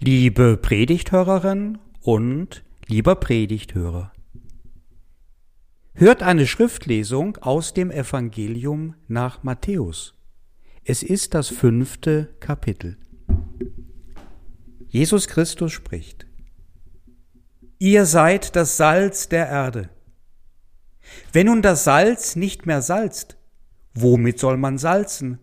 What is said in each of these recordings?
Liebe Predigthörerin und lieber Predigthörer. Hört eine Schriftlesung aus dem Evangelium nach Matthäus. Es ist das fünfte Kapitel. Jesus Christus spricht. Ihr seid das Salz der Erde. Wenn nun das Salz nicht mehr salzt, womit soll man salzen?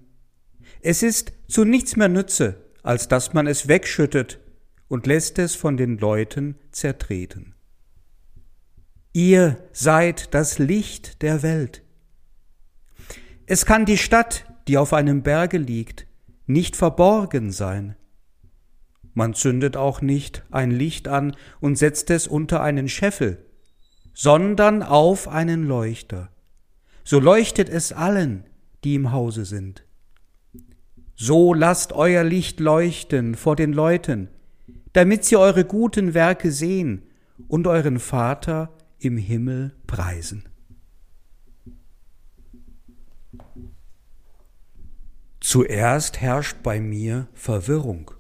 Es ist zu nichts mehr Nütze, als dass man es wegschüttet und lässt es von den Leuten zertreten. Ihr seid das Licht der Welt. Es kann die Stadt, die auf einem Berge liegt, nicht verborgen sein. Man zündet auch nicht ein Licht an und setzt es unter einen Scheffel, sondern auf einen Leuchter. So leuchtet es allen, die im Hause sind. So lasst euer Licht leuchten vor den Leuten, damit sie eure guten Werke sehen und euren Vater im Himmel preisen. Zuerst herrscht bei mir Verwirrung.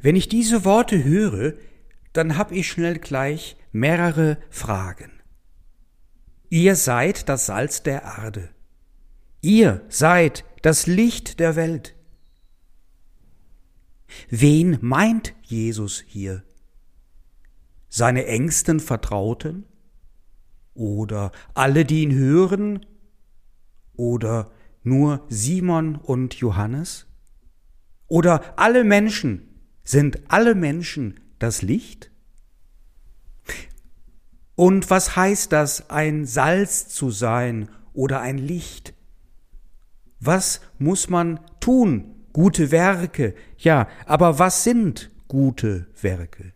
Wenn ich diese Worte höre, dann hab ich schnell gleich mehrere Fragen. Ihr seid das Salz der Erde. Ihr seid das Licht der Welt. Wen meint Jesus hier? Seine engsten Vertrauten? Oder alle, die ihn hören? Oder nur Simon und Johannes? Oder alle Menschen? Sind alle Menschen das Licht? Und was heißt das, ein Salz zu sein oder ein Licht? Was muss man tun, gute Werke. Ja, aber was sind gute Werke?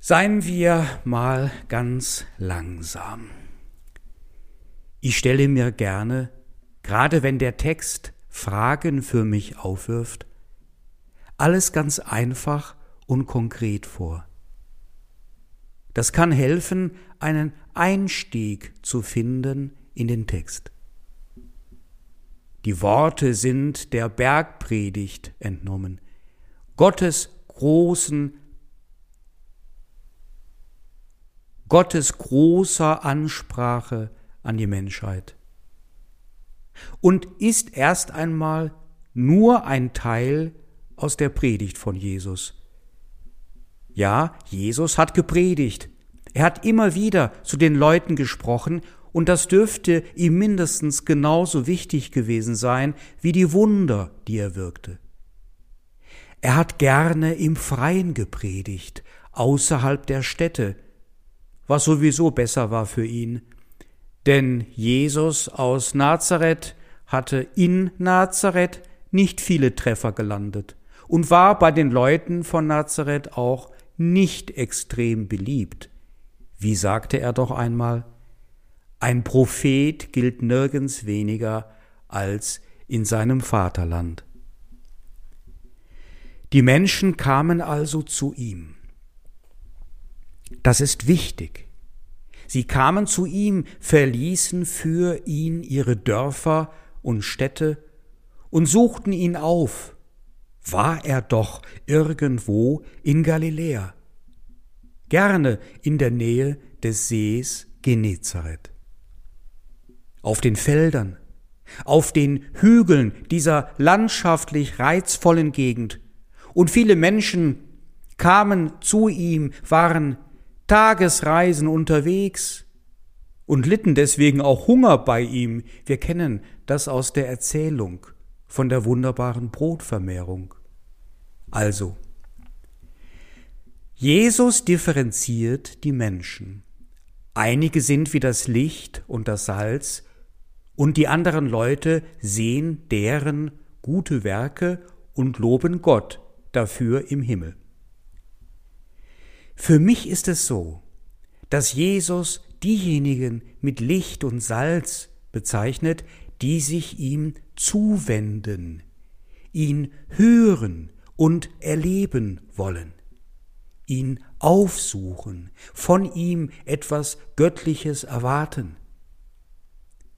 Seien wir mal ganz langsam. Ich stelle mir gerne, gerade wenn der Text Fragen für mich aufwirft, alles ganz einfach und konkret vor. Das kann helfen, einen Einstieg zu finden in den Text. Die Worte sind der Bergpredigt entnommen, Gottes großen, Gottes großer Ansprache an die Menschheit. Und ist erst einmal nur ein Teil aus der Predigt von Jesus. Ja, Jesus hat gepredigt. Er hat immer wieder zu den Leuten gesprochen und das dürfte ihm mindestens genauso wichtig gewesen sein wie die Wunder, die er wirkte. Er hat gerne im Freien gepredigt, außerhalb der Städte, was sowieso besser war für ihn, denn Jesus aus Nazareth hatte in Nazareth nicht viele Treffer gelandet und war bei den Leuten von Nazareth auch nicht extrem beliebt. Wie sagte er doch einmal, ein Prophet gilt nirgends weniger als in seinem Vaterland. Die Menschen kamen also zu ihm. Das ist wichtig. Sie kamen zu ihm, verließen für ihn ihre Dörfer und Städte und suchten ihn auf. War er doch irgendwo in Galiläa, gerne in der Nähe des Sees Genezareth auf den Feldern, auf den Hügeln dieser landschaftlich reizvollen Gegend. Und viele Menschen kamen zu ihm, waren Tagesreisen unterwegs und litten deswegen auch Hunger bei ihm. Wir kennen das aus der Erzählung von der wunderbaren Brotvermehrung. Also, Jesus differenziert die Menschen. Einige sind wie das Licht und das Salz, und die anderen Leute sehen deren gute Werke und loben Gott dafür im Himmel. Für mich ist es so, dass Jesus diejenigen mit Licht und Salz bezeichnet, die sich ihm zuwenden, ihn hören und erleben wollen, ihn aufsuchen, von ihm etwas Göttliches erwarten.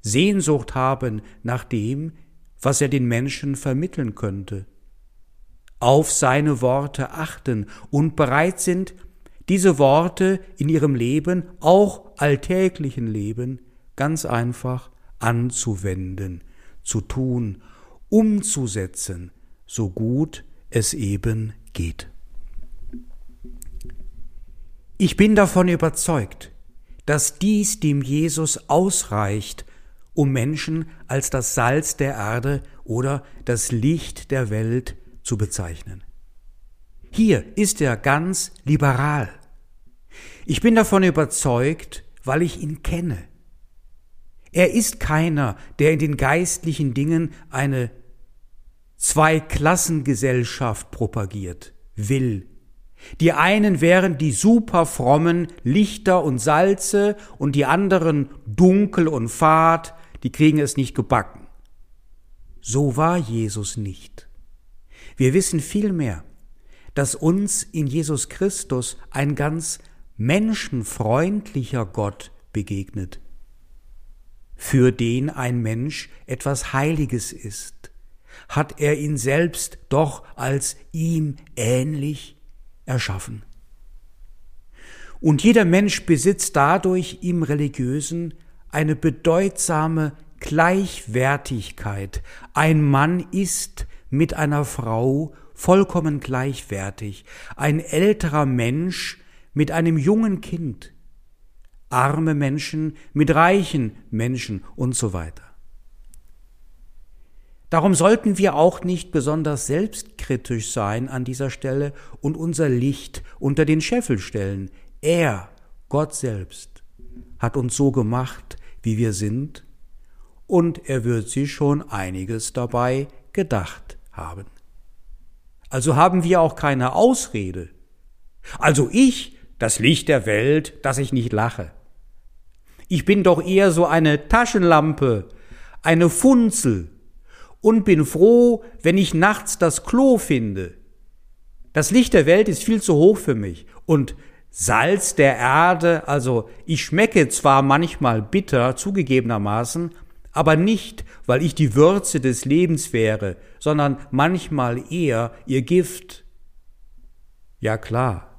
Sehnsucht haben nach dem, was er den Menschen vermitteln könnte. Auf seine Worte achten und bereit sind, diese Worte in ihrem Leben, auch alltäglichen Leben, ganz einfach anzuwenden, zu tun, umzusetzen, so gut es eben geht. Ich bin davon überzeugt, dass dies dem Jesus ausreicht, um Menschen als das Salz der Erde oder das Licht der Welt zu bezeichnen. Hier ist er ganz liberal. Ich bin davon überzeugt, weil ich ihn kenne. Er ist keiner, der in den geistlichen Dingen eine Zweiklassengesellschaft propagiert, will. Die einen wären die superfrommen Lichter und Salze und die anderen dunkel und fad, die kriegen es nicht gebacken. So war Jesus nicht. Wir wissen vielmehr, dass uns in Jesus Christus ein ganz menschenfreundlicher Gott begegnet, für den ein Mensch etwas Heiliges ist, hat er ihn selbst doch als ihm ähnlich erschaffen. Und jeder Mensch besitzt dadurch im Religiösen eine bedeutsame Gleichwertigkeit. Ein Mann ist mit einer Frau vollkommen gleichwertig, ein älterer Mensch mit einem jungen Kind, arme Menschen mit reichen Menschen und so weiter. Darum sollten wir auch nicht besonders selbstkritisch sein an dieser Stelle und unser Licht unter den Scheffel stellen. Er, Gott selbst, hat uns so gemacht, wie wir sind, und er wird sich schon einiges dabei gedacht haben. Also haben wir auch keine Ausrede. Also ich, das Licht der Welt, dass ich nicht lache. Ich bin doch eher so eine Taschenlampe, eine Funzel und bin froh, wenn ich nachts das Klo finde. Das Licht der Welt ist viel zu hoch für mich und Salz der Erde, also ich schmecke zwar manchmal bitter, zugegebenermaßen, aber nicht, weil ich die Würze des Lebens wäre, sondern manchmal eher ihr Gift. Ja klar,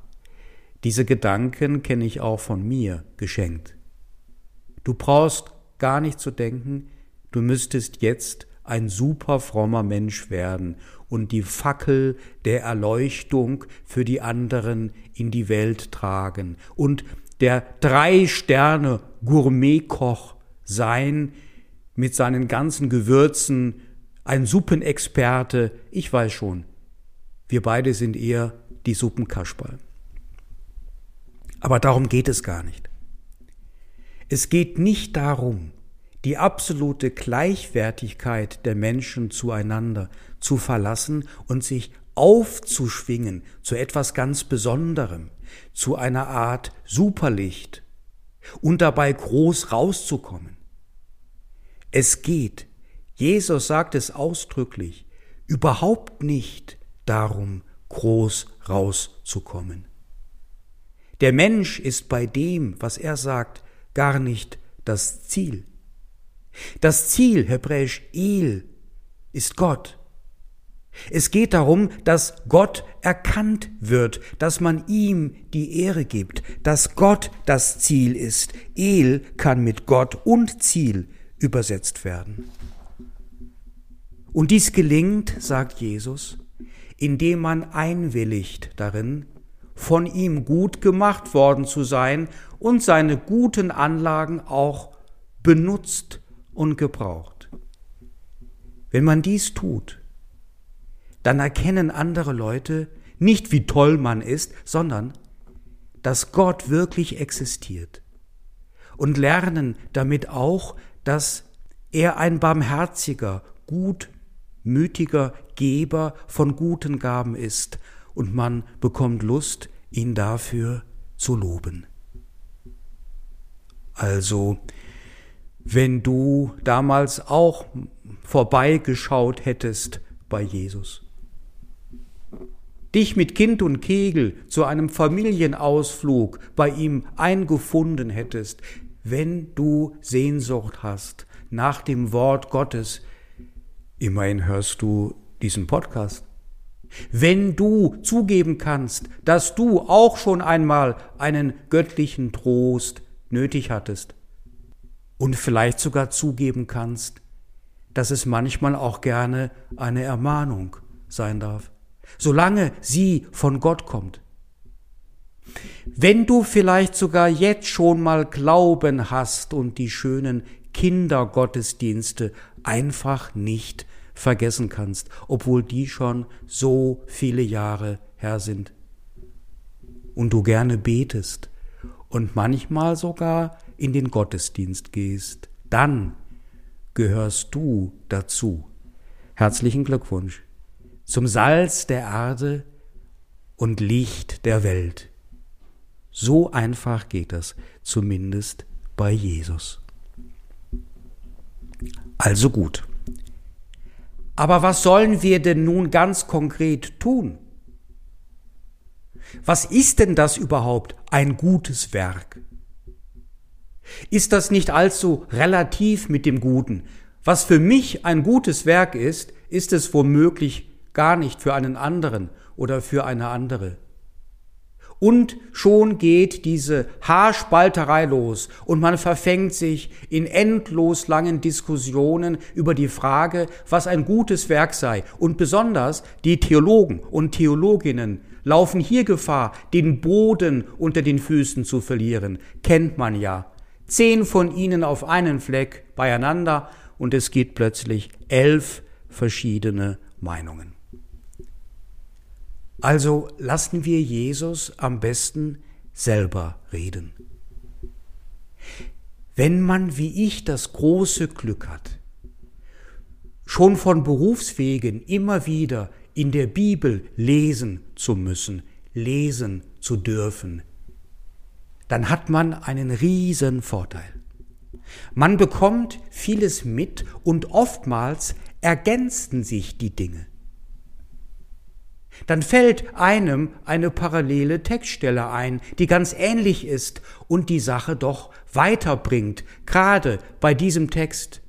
diese Gedanken kenne ich auch von mir geschenkt. Du brauchst gar nicht zu denken, du müsstest jetzt ein super frommer Mensch werden und die Fackel der Erleuchtung für die anderen in die Welt tragen und der drei Sterne Gourmetkoch sein mit seinen ganzen Gewürzen, ein Suppenexperte, ich weiß schon, wir beide sind eher die Suppenkasperl. Aber darum geht es gar nicht. Es geht nicht darum, die absolute Gleichwertigkeit der Menschen zueinander zu verlassen und sich aufzuschwingen zu etwas ganz Besonderem, zu einer Art Superlicht und dabei groß rauszukommen. Es geht, Jesus sagt es ausdrücklich, überhaupt nicht darum, groß rauszukommen. Der Mensch ist bei dem, was er sagt, gar nicht das Ziel. Das Ziel, hebräisch Il, ist Gott. Es geht darum, dass Gott erkannt wird, dass man ihm die Ehre gibt, dass Gott das Ziel ist. El kann mit Gott und Ziel übersetzt werden. Und dies gelingt, sagt Jesus, indem man einwilligt darin, von ihm gut gemacht worden zu sein und seine guten Anlagen auch benutzt und gebraucht. Wenn man dies tut, dann erkennen andere Leute nicht, wie toll man ist, sondern dass Gott wirklich existiert und lernen damit auch, dass er ein barmherziger, gutmütiger Geber von guten Gaben ist und man bekommt Lust, ihn dafür zu loben. Also wenn du damals auch vorbeigeschaut hättest bei Jesus. Dich mit Kind und Kegel zu einem Familienausflug bei ihm eingefunden hättest, wenn du Sehnsucht hast nach dem Wort Gottes, Immerhin hörst du diesen Podcast. Wenn du zugeben kannst, dass du auch schon einmal einen göttlichen Trost nötig hattest und vielleicht sogar zugeben kannst, dass es manchmal auch gerne eine Ermahnung sein darf, solange sie von Gott kommt. Wenn du vielleicht sogar jetzt schon mal Glauben hast und die schönen Kindergottesdienste einfach nicht vergessen kannst, obwohl die schon so viele Jahre her sind. Und du gerne betest und manchmal sogar in den Gottesdienst gehst, dann gehörst du dazu. Herzlichen Glückwunsch zum Salz der Erde und Licht der Welt. So einfach geht das, zumindest bei Jesus. Also gut. Aber was sollen wir denn nun ganz konkret tun? Was ist denn das überhaupt ein gutes Werk? Ist das nicht allzu relativ mit dem Guten? Was für mich ein gutes Werk ist, ist es womöglich gar nicht für einen anderen oder für eine andere. Und schon geht diese Haarspalterei los und man verfängt sich in endlos langen Diskussionen über die Frage, was ein gutes Werk sei. Und besonders die Theologen und Theologinnen laufen hier Gefahr, den Boden unter den Füßen zu verlieren. Kennt man ja. Zehn von ihnen auf einen Fleck beieinander und es gibt plötzlich elf verschiedene Meinungen. Also lassen wir Jesus am besten selber reden. Wenn man wie ich das große Glück hat, schon von Berufswegen immer wieder in der Bibel lesen zu müssen, lesen zu dürfen, dann hat man einen riesen Vorteil. Man bekommt vieles mit und oftmals ergänzen sich die Dinge dann fällt einem eine parallele Textstelle ein, die ganz ähnlich ist und die Sache doch weiterbringt, gerade bei diesem Text,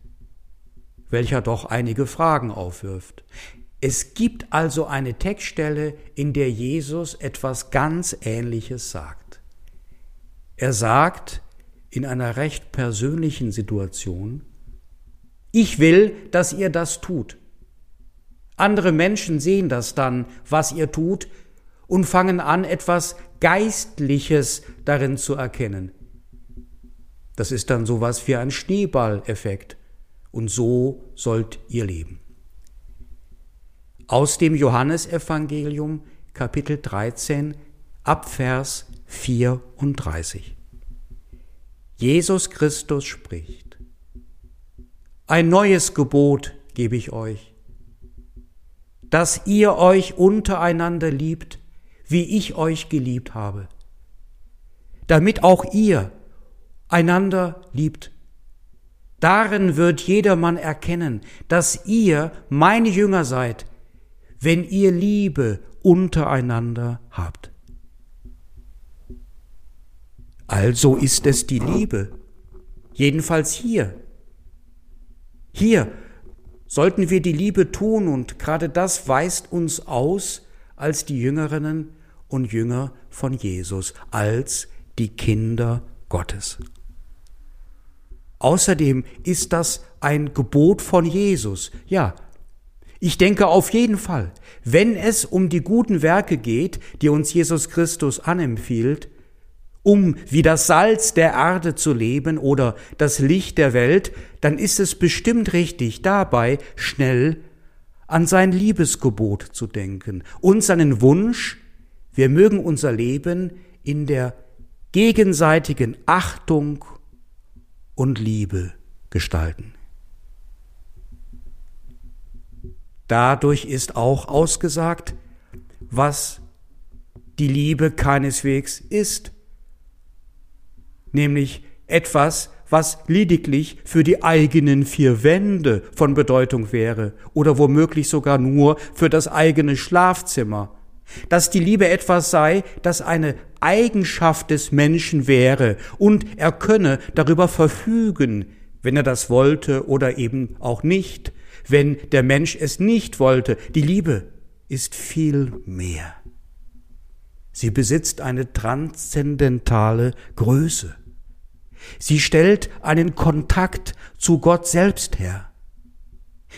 welcher doch einige Fragen aufwirft. Es gibt also eine Textstelle, in der Jesus etwas ganz Ähnliches sagt. Er sagt in einer recht persönlichen Situation, ich will, dass ihr das tut. Andere Menschen sehen das dann, was ihr tut, und fangen an, etwas Geistliches darin zu erkennen. Das ist dann sowas wie ein Schneeballeffekt. Und so sollt ihr leben. Aus dem Johannesevangelium Kapitel 13 Abvers 34. Jesus Christus spricht, Ein neues Gebot gebe ich euch, dass ihr euch untereinander liebt, wie ich euch geliebt habe, damit auch ihr einander liebt. Darin wird jedermann erkennen, dass ihr meine Jünger seid, wenn ihr Liebe untereinander habt. Also ist es die Liebe, jedenfalls hier. Hier sollten wir die Liebe tun und gerade das weist uns aus als die Jüngerinnen und Jünger von Jesus, als die Kinder Gottes. Außerdem ist das ein Gebot von Jesus. Ja, ich denke auf jeden Fall, wenn es um die guten Werke geht, die uns Jesus Christus anempfiehlt, um wie das Salz der Erde zu leben oder das Licht der Welt, dann ist es bestimmt richtig, dabei schnell an sein Liebesgebot zu denken und seinen Wunsch, wir mögen unser Leben in der gegenseitigen Achtung und Liebe gestalten. Dadurch ist auch ausgesagt, was die Liebe keineswegs ist nämlich etwas, was lediglich für die eigenen vier Wände von Bedeutung wäre oder womöglich sogar nur für das eigene Schlafzimmer. Dass die Liebe etwas sei, das eine Eigenschaft des Menschen wäre und er könne darüber verfügen, wenn er das wollte oder eben auch nicht, wenn der Mensch es nicht wollte. Die Liebe ist viel mehr. Sie besitzt eine transzendentale Größe. Sie stellt einen Kontakt zu Gott selbst her.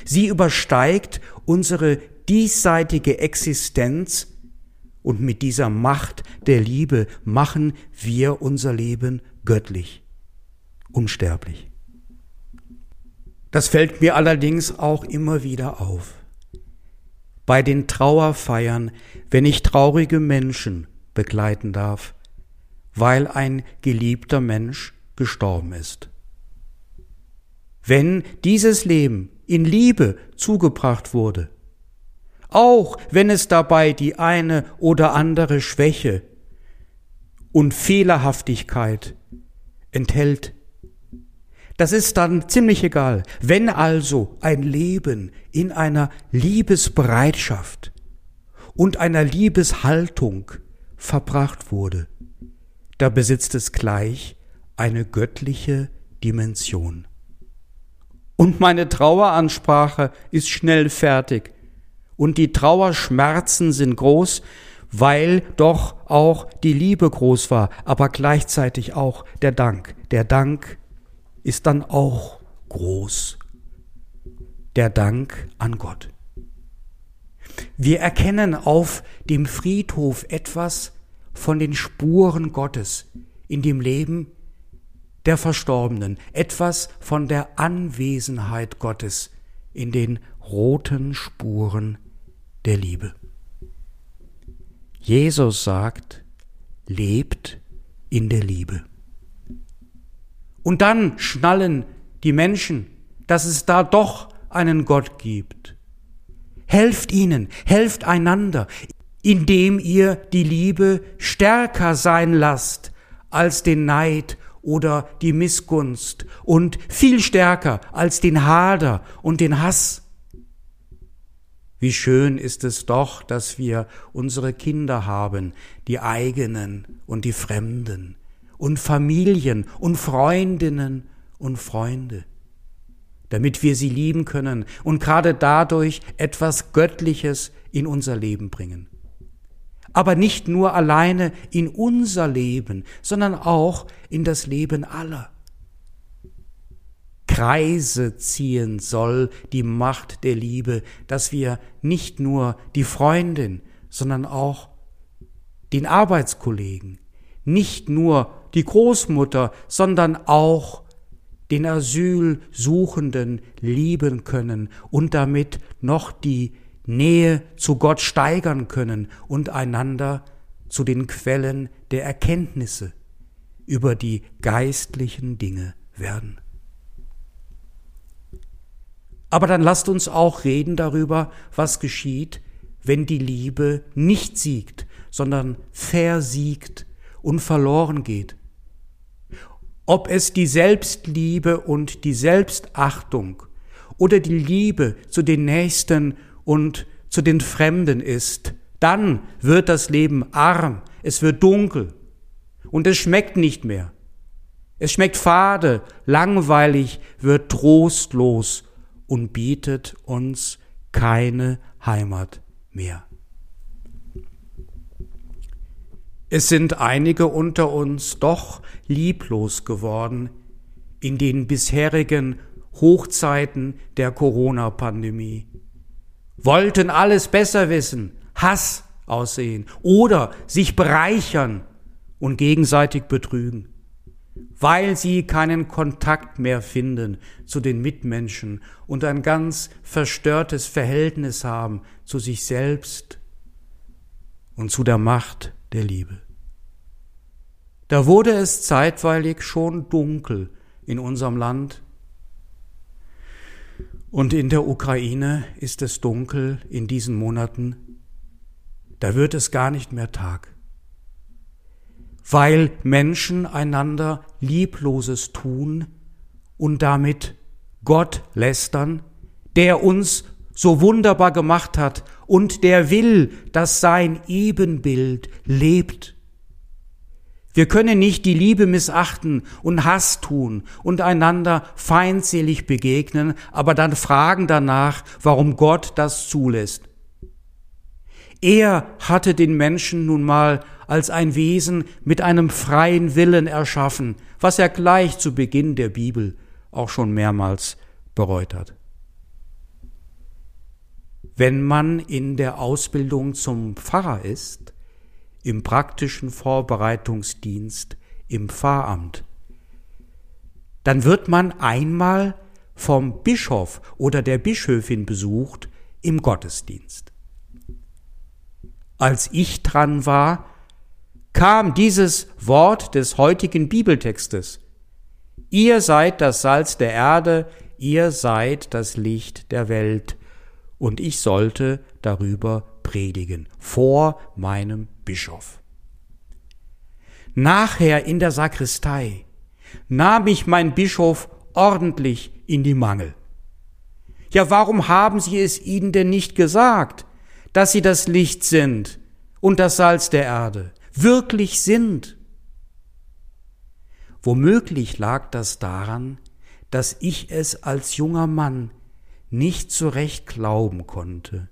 Sie übersteigt unsere diesseitige Existenz und mit dieser Macht der Liebe machen wir unser Leben göttlich, unsterblich. Das fällt mir allerdings auch immer wieder auf. Bei den Trauerfeiern, wenn ich traurige Menschen begleiten darf, weil ein geliebter Mensch gestorben ist. Wenn dieses Leben in Liebe zugebracht wurde, auch wenn es dabei die eine oder andere Schwäche und Fehlerhaftigkeit enthält, das ist dann ziemlich egal. Wenn also ein Leben in einer Liebesbereitschaft und einer Liebeshaltung verbracht wurde, da besitzt es gleich eine göttliche Dimension. Und meine Traueransprache ist schnell fertig. Und die Trauerschmerzen sind groß, weil doch auch die Liebe groß war, aber gleichzeitig auch der Dank. Der Dank ist dann auch groß. Der Dank an Gott. Wir erkennen auf dem Friedhof etwas von den Spuren Gottes in dem Leben der Verstorbenen, etwas von der Anwesenheit Gottes in den roten Spuren der Liebe. Jesus sagt, lebt in der Liebe. Und dann schnallen die Menschen, dass es da doch einen Gott gibt. Helft ihnen, helft einander, indem ihr die Liebe stärker sein lasst als den Neid oder die Missgunst und viel stärker als den Hader und den Hass. Wie schön ist es doch, dass wir unsere Kinder haben, die eigenen und die Fremden, und Familien und Freundinnen und Freunde, damit wir sie lieben können und gerade dadurch etwas Göttliches in unser Leben bringen aber nicht nur alleine in unser Leben, sondern auch in das Leben aller. Kreise ziehen soll die Macht der Liebe, dass wir nicht nur die Freundin, sondern auch den Arbeitskollegen, nicht nur die Großmutter, sondern auch den Asylsuchenden lieben können und damit noch die Nähe zu Gott steigern können und einander zu den Quellen der Erkenntnisse über die geistlichen Dinge werden. Aber dann lasst uns auch reden darüber, was geschieht, wenn die Liebe nicht siegt, sondern versiegt und verloren geht. Ob es die Selbstliebe und die Selbstachtung oder die Liebe zu den Nächsten und zu den Fremden ist, dann wird das Leben arm, es wird dunkel und es schmeckt nicht mehr. Es schmeckt fade, langweilig, wird trostlos und bietet uns keine Heimat mehr. Es sind einige unter uns doch lieblos geworden in den bisherigen Hochzeiten der Corona-Pandemie wollten alles besser wissen, Hass aussehen oder sich bereichern und gegenseitig betrügen, weil sie keinen Kontakt mehr finden zu den Mitmenschen und ein ganz verstörtes Verhältnis haben zu sich selbst und zu der Macht der Liebe. Da wurde es zeitweilig schon dunkel in unserem Land, und in der Ukraine ist es dunkel in diesen Monaten. Da wird es gar nicht mehr Tag. Weil Menschen einander Liebloses tun und damit Gott lästern, der uns so wunderbar gemacht hat und der will, dass sein Ebenbild lebt. Wir können nicht die Liebe missachten und Hass tun und einander feindselig begegnen, aber dann fragen danach, warum Gott das zulässt. Er hatte den Menschen nun mal als ein Wesen mit einem freien Willen erschaffen, was er gleich zu Beginn der Bibel auch schon mehrmals bereut hat. Wenn man in der Ausbildung zum Pfarrer ist, im praktischen Vorbereitungsdienst, im Pfarramt, dann wird man einmal vom Bischof oder der Bischöfin besucht im Gottesdienst. Als ich dran war, kam dieses Wort des heutigen Bibeltextes. Ihr seid das Salz der Erde, ihr seid das Licht der Welt und ich sollte darüber predigen vor meinem Bischof. Nachher in der Sakristei nahm ich mein Bischof ordentlich in die Mangel. Ja, warum haben Sie es ihnen denn nicht gesagt, dass Sie das Licht sind und das Salz der Erde, wirklich sind? Womöglich lag das daran, dass ich es als junger Mann nicht so recht glauben konnte.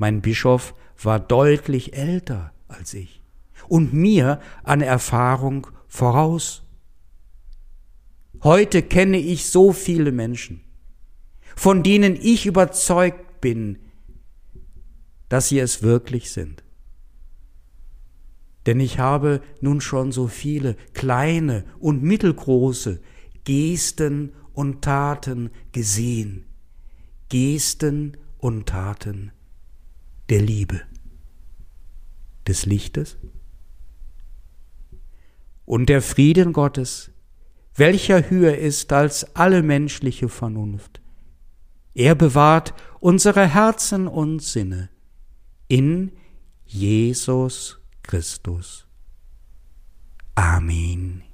Mein Bischof war deutlich älter als ich und mir an Erfahrung voraus. Heute kenne ich so viele Menschen, von denen ich überzeugt bin, dass sie es wirklich sind. Denn ich habe nun schon so viele kleine und mittelgroße Gesten und Taten gesehen, Gesten und Taten der Liebe, des Lichtes und der Frieden Gottes, welcher höher ist als alle menschliche Vernunft. Er bewahrt unsere Herzen und Sinne in Jesus Christus. Amen.